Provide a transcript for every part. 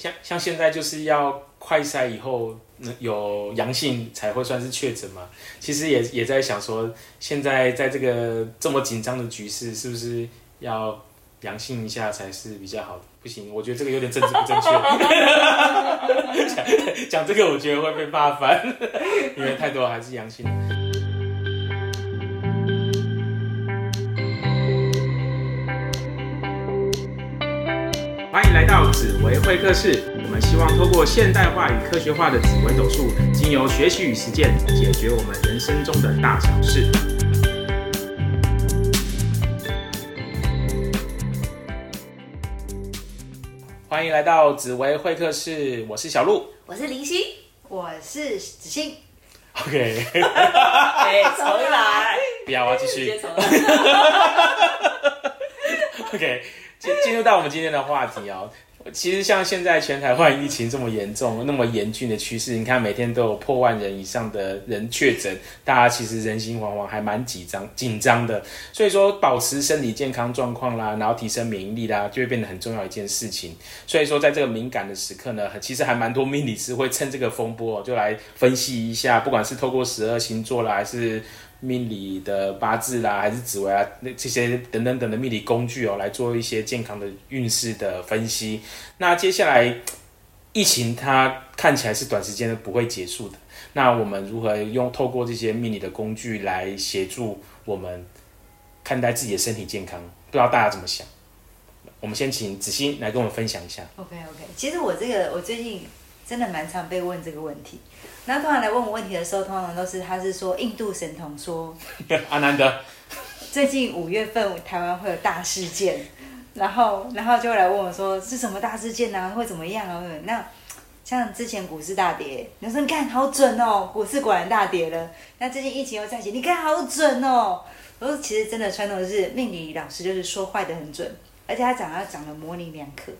像像现在就是要快筛以后有阳性才会算是确诊嘛。其实也也在想说，现在在这个这么紧张的局势，是不是要阳性一下才是比较好的？不行，我觉得这个有点政治不正确。讲讲这个，我觉得会被骂翻，因为太多还是阳性。迎来到紫薇会客室，我们希望透过现代化与科学化的紫微斗数，经由学习与实践，解决我们人生中的大小事。欢迎来到紫薇会客室，我是小鹿，我是林夕，我是子欣。OK，哎，重来，不要，我要继续。OK，进进入到我们今天的话题哦。其实像现在全台湾疫情这么严重、那么严峻的趋势，你看每天都有破万人以上的人确诊，大家其实人心惶惶，还蛮紧张紧张的。所以说，保持身体健康状况啦，然后提升免疫力啦，就会变得很重要一件事情。所以说，在这个敏感的时刻呢，其实还蛮多命理师会趁这个风波、就来分析一下，不管是透过十二星座啦，还是命理的八字啦，还是紫微啊，那这些等等等的命理工具哦，来做一些健康的运势的分析。那接下来疫情它看起来是短时间不会结束的，那我们如何用透过这些命理的工具来协助我们看待自己的身体健康？不知道大家怎么想？我们先请子欣来跟我们分享一下。OK OK，其实我这个我最近真的蛮常被问这个问题。那通常来问我问题的时候，通常都是他是说印度神童说 阿南德，最近五月份台湾会有大事件，然后然后就会来问我说是什么大事件啊，会怎么样啊？那像之前股市大跌，你说你看好准哦，股市果然大跌了。那最近疫情又再起，你看好准哦。我说其实真的传统是命理老师就是说坏的很准，而且他讲他讲的模棱两可，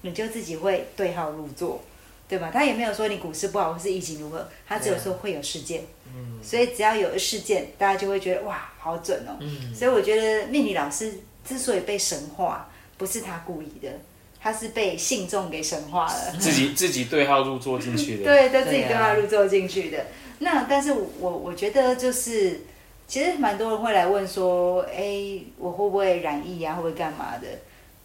你就自己会对号入座，对吧？他也没有说你股市不好或是疫情如何，他只有说会有事件。所以只要有事件，大家就会觉得哇，好准哦。所以我觉得命理老师之所以被神化，不是他故意的，他是被信众给神化了。自己自己对号入座进去的。对，都自己对号入座进去的。那但是我我觉得就是，其实蛮多人会来问说，哎，我会不会染疫啊，会不会干嘛的？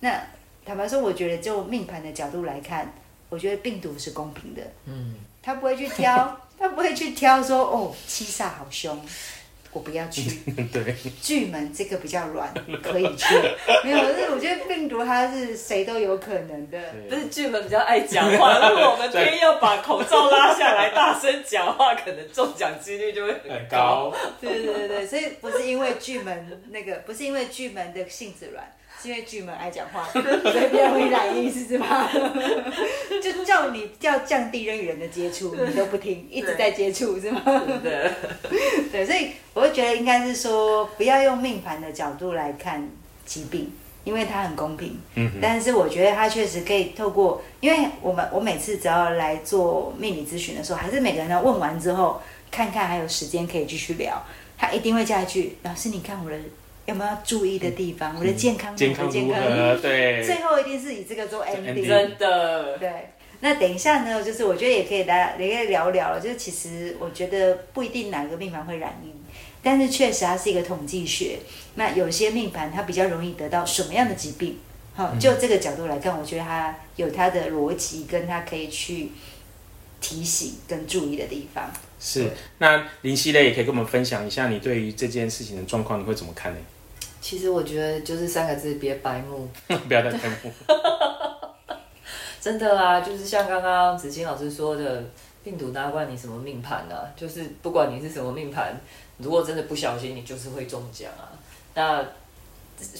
那坦白说，我觉得就命盘的角度来看，我觉得病毒是公平的，嗯，他不会去挑，他不会去挑说，哦，七煞好凶。我不要去 对，巨门这个比较软，可以去。没有，是我觉得病毒它是谁都有可能的。不是巨门比较爱讲话，如果我们偏要把口罩拉下来，大声讲话，可能中奖几率就会很很高。高。对对对对，所以不是因为巨门那个，不是因为巨门的性子软，是因为巨门爱讲话，所以比较容易染疫，是吗？就叫你要降低人与人的接触，你都不听，一直在接触，是吗？对，所以我会觉得应该是说，不要用命盘的角度来看疾病，因为它很公平。嗯，但是我觉得它确实可以透过，因为我们我每次只要来做命理咨询的时候，还是每个人要问完之后，看看还有时间可以继续聊，他一定会加一句：“老师，你看我的有没有要注意的地方？我的健康，健康我的如何？对，最后一定是以这个做 ending。真的，对，那等一下呢，就是我觉得也可以大家也可以聊聊了。就是其实我觉得不一定哪个命盘会染疫，但是确实它是一个统计学。那有些命盘它比较容易得到什么样的疾病？好，就这个角度来看，我觉得它有它的逻辑，跟它可以去提醒跟注意的地方。是。那林熙嘞，也可以跟我们分享一下你对于这件事情的状况，你会怎么看呢？其实我觉得就是三个字，别白目。不要再白目。真的啊，就是像刚刚子欣老师说的，病毒哪管你什么命盘啊，就是不管你是什么命盘，如果真的不小心，你就是会中奖啊。那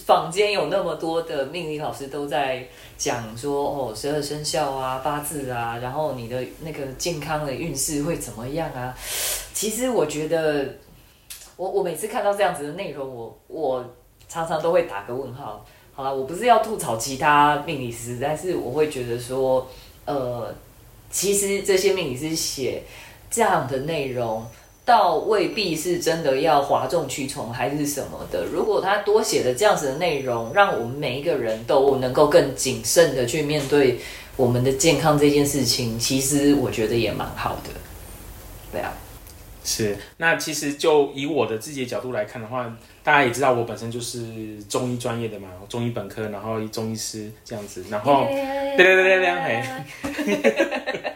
坊间有那么多的命理老师都在讲说，哦，十二生肖啊、八字啊，然后你的那个健康的运势会怎么样啊？其实我觉得，我我每次看到这样子的内容，我我常常都会打个问号。好了，我不是要吐槽其他命理师，但是我会觉得说，呃，其实这些命理师写这样的内容，倒未必是真的要哗众取宠还是什么的。如果他多写了这样子的内容，让我们每一个人都能够更谨慎的去面对我们的健康这件事情，其实我觉得也蛮好的。对啊，是，那其实就以我的自己的角度来看的话，大家也知道我本身就是中医专业的嘛，中医本科，然后中医师这样子，然后对对对对对，嘿，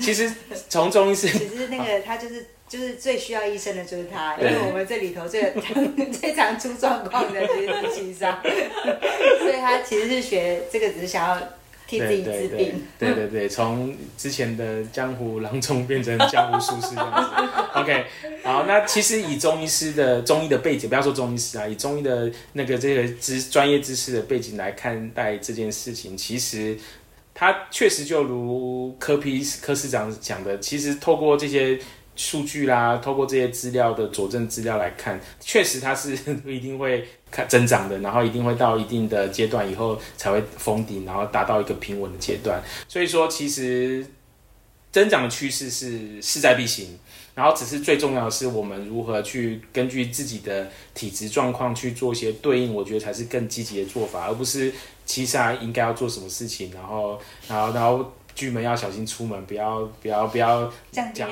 其实从中医师，其实那个他就是就是最需要医生的就是他，因为我们这里头最最常出状况的其实是七杀，所以他其实是学这个，只是想要替自己治对对病。对对 对，从之前的江湖郎中变成江湖术士这样子。OK，好，那其实以中医师的中医的背景，不要说中医师啊，以中医的那个这个知专业知识的背景来看待这件事情，其实他确实就如柯皮柯市长讲的，其实透过这些。数据啦，透过这些资料的佐证资料来看，确实它是 一定会看增长的，然后一定会到一定的阶段以后才会封顶，然后达到一个平稳的阶段。所以说，其实增长的趋势是势在必行，然后只是最重要的是我们如何去根据自己的体质状况去做一些对应，我觉得才是更积极的做法，而不是其实应该要做什么事情，然后然后然后。剧门要小心出门，不要不要不要讲讲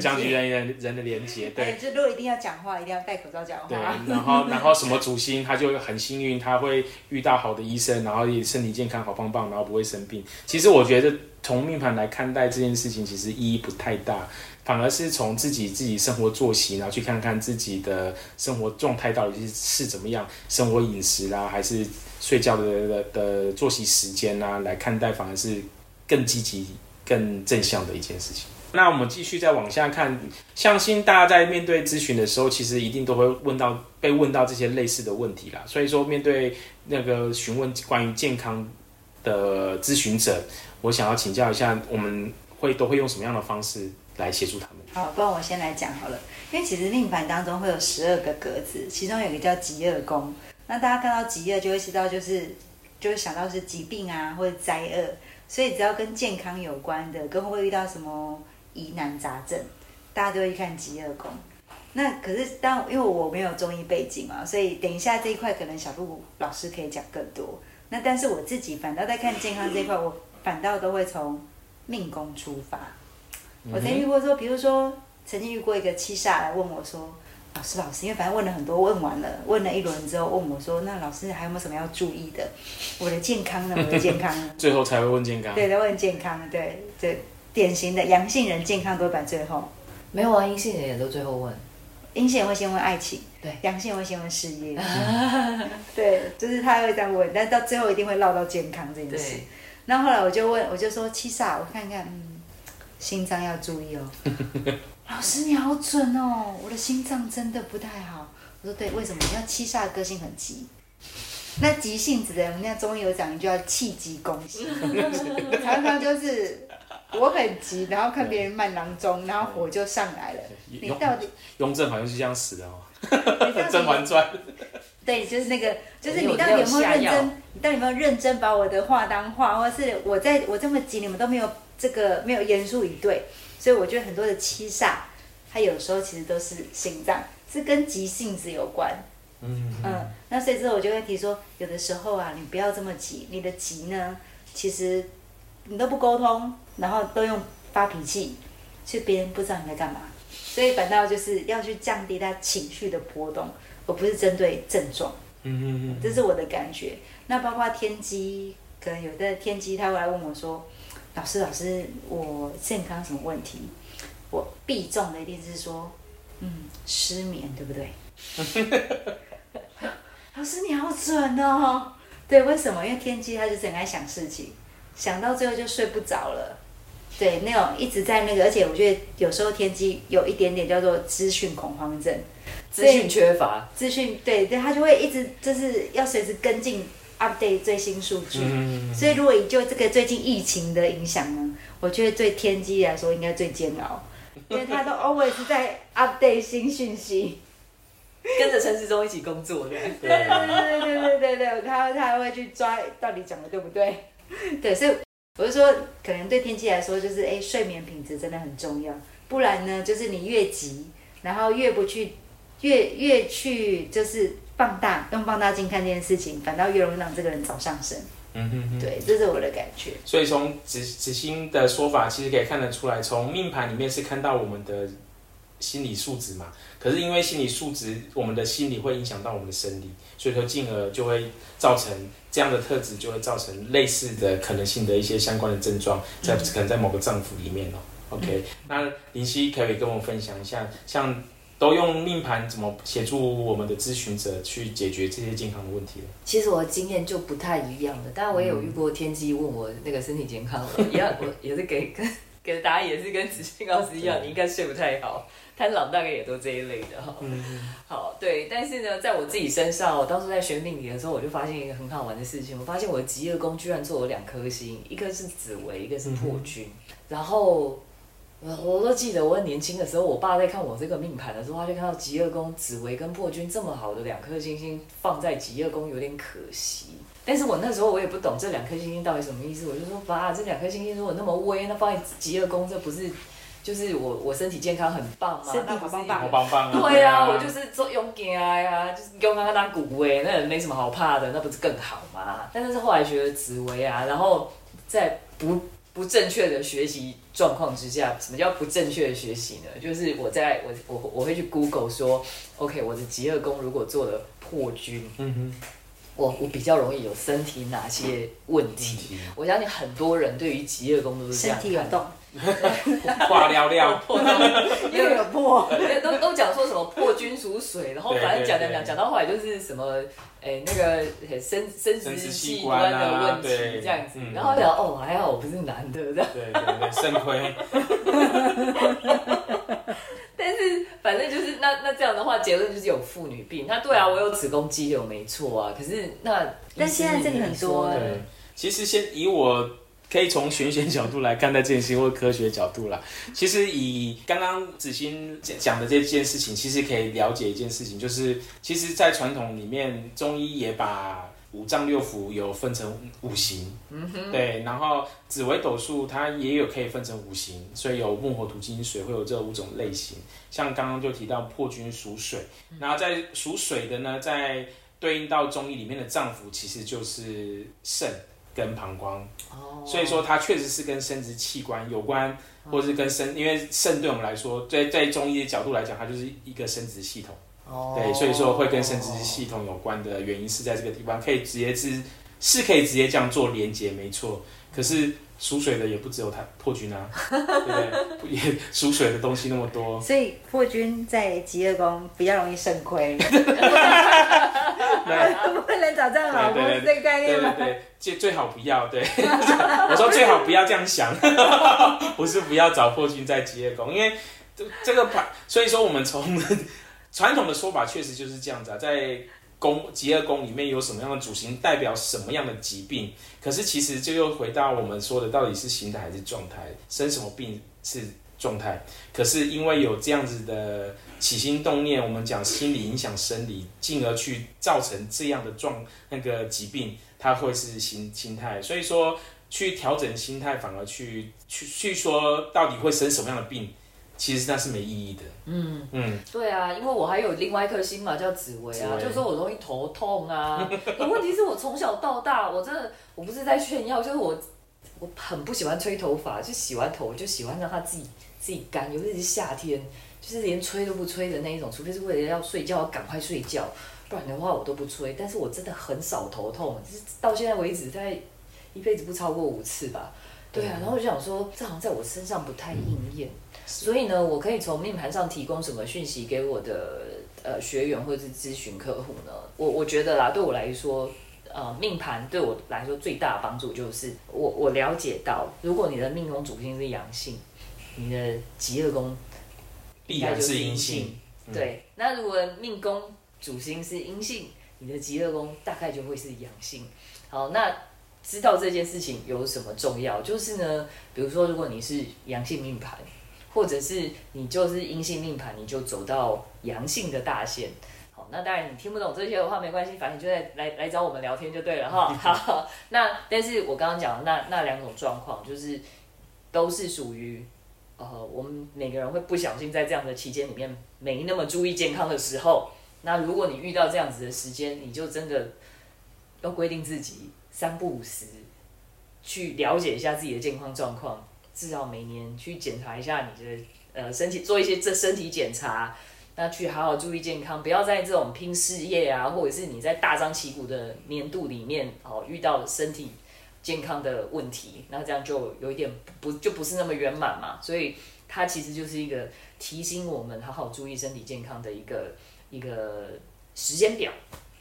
讲人人人人的连接，对哎，就如果一定要讲话，一定要戴口罩讲对话。，然后然后什么主星他就很幸运，他会遇到好的医生，然后也身体健康好棒棒，然后不会生病。其实我觉得从命盘来看待这件事情，其实意义不太大，反而是从自己自己生活作息，然后去看看自己的生活状态到底是是怎么样，生活饮食啦，还是睡觉的的的作息时间啊，来看待，反而是更积极、更正向的一件事情。那我们继续再往下看，相信大家在面对咨询的时候，其实一定都会问到被问到这些类似的问题啦。所以说，面对那个询问关于健康的咨询者，我想要请教一下，我们会都会用什么样的方式来协助他们？好，不然我先来讲好了。因为其实命盘当中会有十二个格子，其中有一个叫极恶宫。那大家看到极恶就会知道，就是就会想到是疾病啊或者灾厄，所以只要跟健康有关的，跟会遇到什么疑难杂症，大家都会去看极恶宫。那可是当因为我没有中医背景嘛，所以等一下这一块可能小鹿老师可以讲更多。那但是我自己反倒在看健康这一块，我反倒都会从命宫出发。我曾遇过说，比如说曾经遇过一个七煞来问我说：“老师，老师，因为反正问了很多，问完了，问了一轮之后，问我说，那老师还有没有什么要注意的？我的健康呢？我的健康呢？最后才会问健康。对，在问健康，对，对，典型的阳性人健康都会摆最后，没有啊，阴性人也都最后问。阴性人会先问爱情，对阳性人会先问事业，对，就是他会这样问，但到最后一定会唠到健康这件事对。那后来我就问，我就说七煞，我看看，嗯，心脏要注意哦。老师你好准哦，我的心脏真的不太好。我说对，为什么？因为七煞的个性很急。那急性子的人，人家中医有讲一句叫气急攻心，常常就是我很急，然后看别人慢郎中，然后火就上来了。你到底雍正好像是这样死的哦，《甄嬛底传》对，就是那个，就是你到底有没有认真？你到底有没有认真把我的话当话，或是我在我这么急，你们都没有这个没有严肃以对，所以我觉得很多的七煞，它有时候其实都是心脏，是跟急性子有关。嗯嗯，那所以之后我就会提说，有的时候啊，你不要这么急，你的急呢，其实你都不沟通，然后都用发脾气，所以别人不知道你在干嘛，所以反倒就是要去降低他情绪的波动，而不是针对症状。嗯嗯这是我的感觉。那包括天机，可能有的天机他会来问我说：“老师，老师，我健康什么问题？”我必中的一定是说：“嗯，失眠，对不对？” 老师你好准哦！对，为什么？因为天机他就是很爱想事情，想到最后就睡不着了。对，那种一直在那个，而且我觉得有时候天机有一点点叫做资讯恐慌症。资讯缺乏，资讯，对对，他就会一直就是要随时跟进 update 最新数据。嗯所以如果以就这个最近疫情的影响呢，我觉得对天机来说应该最煎熬，因为他都 always 在 update 新讯息。跟着陈时忠一起工作的。对对对对对对对，他他还会去抓到底讲的对不对？对，所以我就说，可能对天气来说，就是哎，睡眠品质真的很重要，不然呢，就是你越急，然后越不去，越越去就是放大用放大镜看这件事情，反倒越容易让这个人早上升。嗯哼哼。对，这是我的感觉。所以从子子星的说法，其实可以看得出来，从命盘里面是看到我们的心理素质嘛。可是因为心理素质，我们的心理会影响到我们的生理，所以说进而就会造成这样的特质，就会造成类似的可能性的一些相关的症状，在可能在某个脏腑里面哦。OK，那林夕可以跟我们分享一下，像都用命盘怎么协助我们的咨询者去解决这些健康的问题呢？其实我的经验就不太一样的，当然我也有遇过天机问我那个身体健康，我一样我也是给跟给的答案也是跟子欣老师一样，你应该睡不太好，贪狼大概也都这一类的哈。嗯，好，对，但是呢，在我自己身上，我当初在学命理的时候，我就发现一个很好玩的事情，我发现我的极恶宫居然做了两颗星，一个是紫微，一个是破军，然后。我我都记得我很年轻的时候，我爸在看我这个命盘的时候，他就看到极恶宫紫薇跟破军这么好的两颗星星放在极恶宫有点可惜。但是我那时候我也不懂这两颗星星到底什么意思，我就说爸，这两颗星星如果那么威，那放在极恶宫，这不是就是我我身体健康很棒吗？身体好棒棒好棒棒啊！对啊，我就是做勇敢呀，就是勇敢当古威，那也没什么好怕的，那不是更好吗？但是后来学了紫薇啊，然后在不不正确的学习状况之下，什么叫不正确的学习呢？就是我在我我我会去 Google 说，OK，我的极恶功如果做了破军，嗯哼，我我比较容易有身体哪些问题？我相信很多人对于极恶功都是这样看体有动，化料料，又有破，对，都都讲说什么破军属水，然后对反正讲讲讲讲到后来就是什么，哎、那个哎生生殖生殖器器官的问题对这样子，嗯。然后讲哦还好我不是男的这样，对对对，肾亏，但是反正就是那那这样的话结论就是有妇女病，那对啊我有子宫肌瘤没错啊，可是那但现在这个很多对，其实先以我可以从玄学角度来看待这件事情，或科学角度啦。其实以刚刚子欣讲讲的这件事情，其实可以了解一件事情，就是其实，在传统里面，中医也把五脏六腑有分成五行，嗯哼，对，然后紫微斗数它也有可以分成五行，所以有木火土金水会有这五种类型。像刚刚就提到破军属水，然后在属水的呢，在对应到中医里面的脏腑，其实就是肾跟膀胱。哦，所以说它确实是跟生殖器官有关，或者是跟生，因为肾对我们来说，在在中医的角度来讲，它就是一个生殖系统，哦对，所以说会跟生殖系统有关的原因是在这个地方，可以直接是是可以直接这样做连接，没错。可是属水的也不只有它破军啊，对不对？也属水的东西那么多，所以破军在极恶宫比较容易肾亏，对。不能找这样老公这个概对念吗？对对，最最好不要。对，我说最好不要这样想，不是不要找破军在极业宫，因为这这个盘，所以说我们从传统的说法确实就是这样子啊，在宫极恶宫里面有什么样的主星代表什么样的疾病，可是其实就又回到我们说的，到底是形态还是状态，生什么病是状态，可是因为有这样子的起心动念，我们讲心理影响生理，进而去造成这样的状那个疾病，它会是心心态。所以说，去调整心态，反而去去去说到底会生什么样的病，其实那是没意义的。嗯。嗯，对啊，因为我还有另外一颗心嘛，叫紫薇啊，就说我容易头痛啊。可问题是我从小到大，我真的我不是在炫耀，就是我我很不喜欢吹头发，就洗完头我就喜欢让它自己自己干，尤其是夏天，就是连吹都不吹的那一种，除非是为了要睡觉，要赶快睡觉，不然的话我都不吹。但是我真的很少头痛，就是到现在为止，大概一辈子不超过五次吧。对啊，然后我就想说，这好像在我身上不太应验。所以呢，我可以从命盘上提供什么讯息给我的呃学员或者是咨询客户呢？我我觉得啦，对我来说，呃，命盘对我来说最大的帮助就是我我了解到，如果你的命宫主星是阳性，你的极恶宫必然是阴性。嗯对，那如果命宫主星是阴性，你的极乐宫大概就会是阳性。好，那知道这件事情有什么重要？就是呢，比如说如果你是阳性命盘，或者是你就是阴性命盘，你就走到阳性的大限。好，那当然你听不懂这些的话没关系，反正你就在来来找我们聊天就对了哈。好，那但是我刚刚讲的那那两种状况，就是都是属于呃，我们每个人会不小心在这样的期间里面没那么注意健康的时候，那如果你遇到这样子的时间，你就真的要规定自己三不五时去了解一下自己的健康状况，至少每年去检查一下你的呃身体，做一些这身体检查，那去好好注意健康，不要在这种拼事业啊，或者是你在大张旗鼓的年度里面哦遇到身体健康的问题，那这样就有一点不就不是那么圆满嘛，所以它其实就是一个提醒我们好好注意身体健康的一个一个时间表。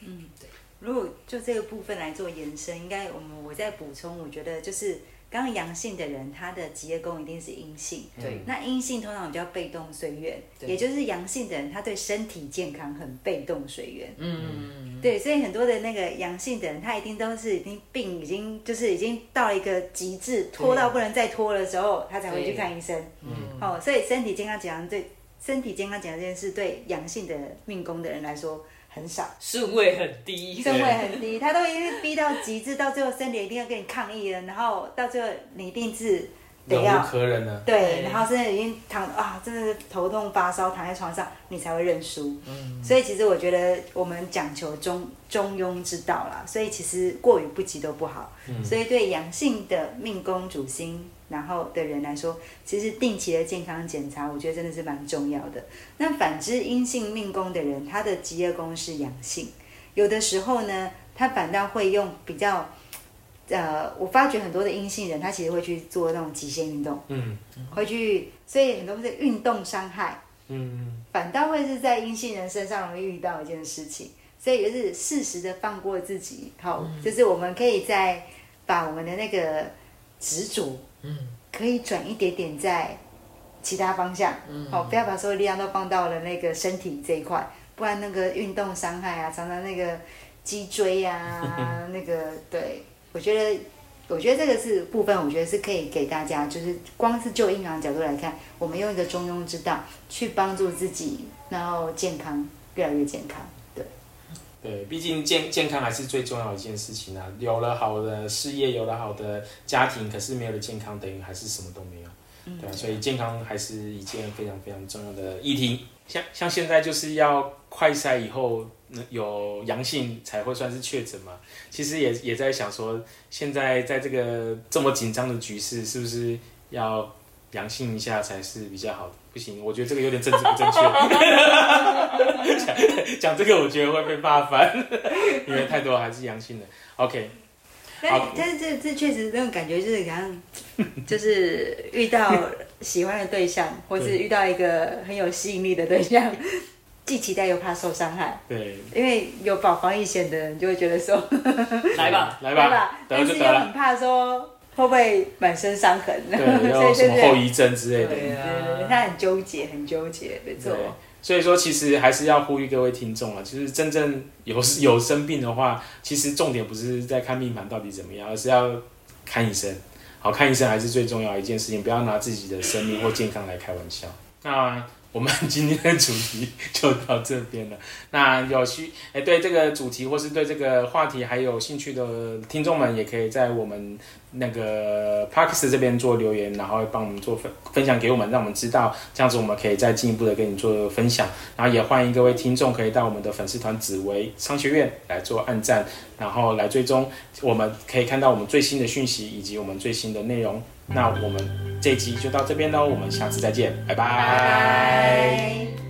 嗯，对如果就这个部分来做延伸，应该我们我再补充，我觉得就是刚刚阳性的人，他的职业宫一定是阴性。对，那阴性通常比较被动随缘，也就是阳性的人，他对身体健康很被动随缘。嗯，对，所以很多的那个阳性的人，他一定都是已经病已经就是已经到了一个极致，拖到不能再拖的时候，他才会去看医生。嗯，哦，所以身体健康检查对身体健康检查这件事，对阳性的命宫的人来说很少。顺位很低，身位很低，他都已经逼到极致，到最后身体一定要跟你抗议了，然后到最后你一定是得忍无要可忍了。对，对然后甚至已经躺啊，真的是头痛发烧，躺在床上，你才会认输。嗯，所以其实我觉得我们讲求中中庸之道啦，所以其实过于不及都不好。嗯所以对阳性的命宫主星然后的人来说，其实定期的健康检查，我觉得真的是蛮重要的。那反之阴性命宫的人，他的职业宫是阳性，有的时候呢，他反倒会用比较。呃，我发觉很多的阴性人，他其实会去做那种极限运动，嗯。会去，所以很多是运动伤害，嗯。反倒会是在阴性人身上容易遇到一件事情，所以就是适时的放过自己，好，就是我们可以在把我们的那个执着，嗯，可以转一点点在其他方向，嗯好，不要把所有力量都放到了那个身体这一块，不然那个运动伤害啊，常常那个脊椎啊，那个对我觉得。我觉得这个是部分，我觉得是可以给大家，就是光是就阴阳角度来看，我们用一个中庸之道去帮助自己，然后健康越来越健康。对，毕竟健健康还是最重要的一件事情啊。有了好的事业，有了好的家庭，可是没有了健康，等于还是什么都没有。对啊，所以健康还是一件非常非常重要的议题。像像现在就是要快筛以后嗯有阳性才会算是确诊嘛。其实也也在想说，现在在这个这么紧张的局势，是不是要阳性一下才是比较好的？不行，我觉得这个有点政治不正确。讲讲这个，我觉得会被骂翻，因为太多还是阳性的。OK，但是这这确实那种感觉就是好像就是遇到喜欢的对象，或是遇到一个很有吸引力的对象，既期待又怕受伤害，对，因为有保防疫险的人就会觉得说来吧，来吧？但是。又很怕说会不会满身伤痕，对，所有什么后遗症之类的。对啊，他很纠结，很纠结，没错对。，所以说其实还是要呼吁各位听众啊，就是真正有有生病的话，其实重点不是在看命盘到底怎么样，而是要看医生。好看医生还是最重要的一件事情，不要拿自己的生命或健康来开玩笑。那我们今天的主题就到这边了。那有需哎对这个主题或是对这个话题还有兴趣的听众们，也可以在我们那个 p a r k s 这边做留言，然后帮我们做分分享给我们，让我们知道，这样子我们可以再进一步的跟你做分享。然后也欢迎各位听众可以到我们的粉丝团紫薇商学院来做按赞，然后来追踪，我们可以看到我们最新的讯息以及我们最新的内容。那我们这一集就到这边喽，我们下次再见，拜拜。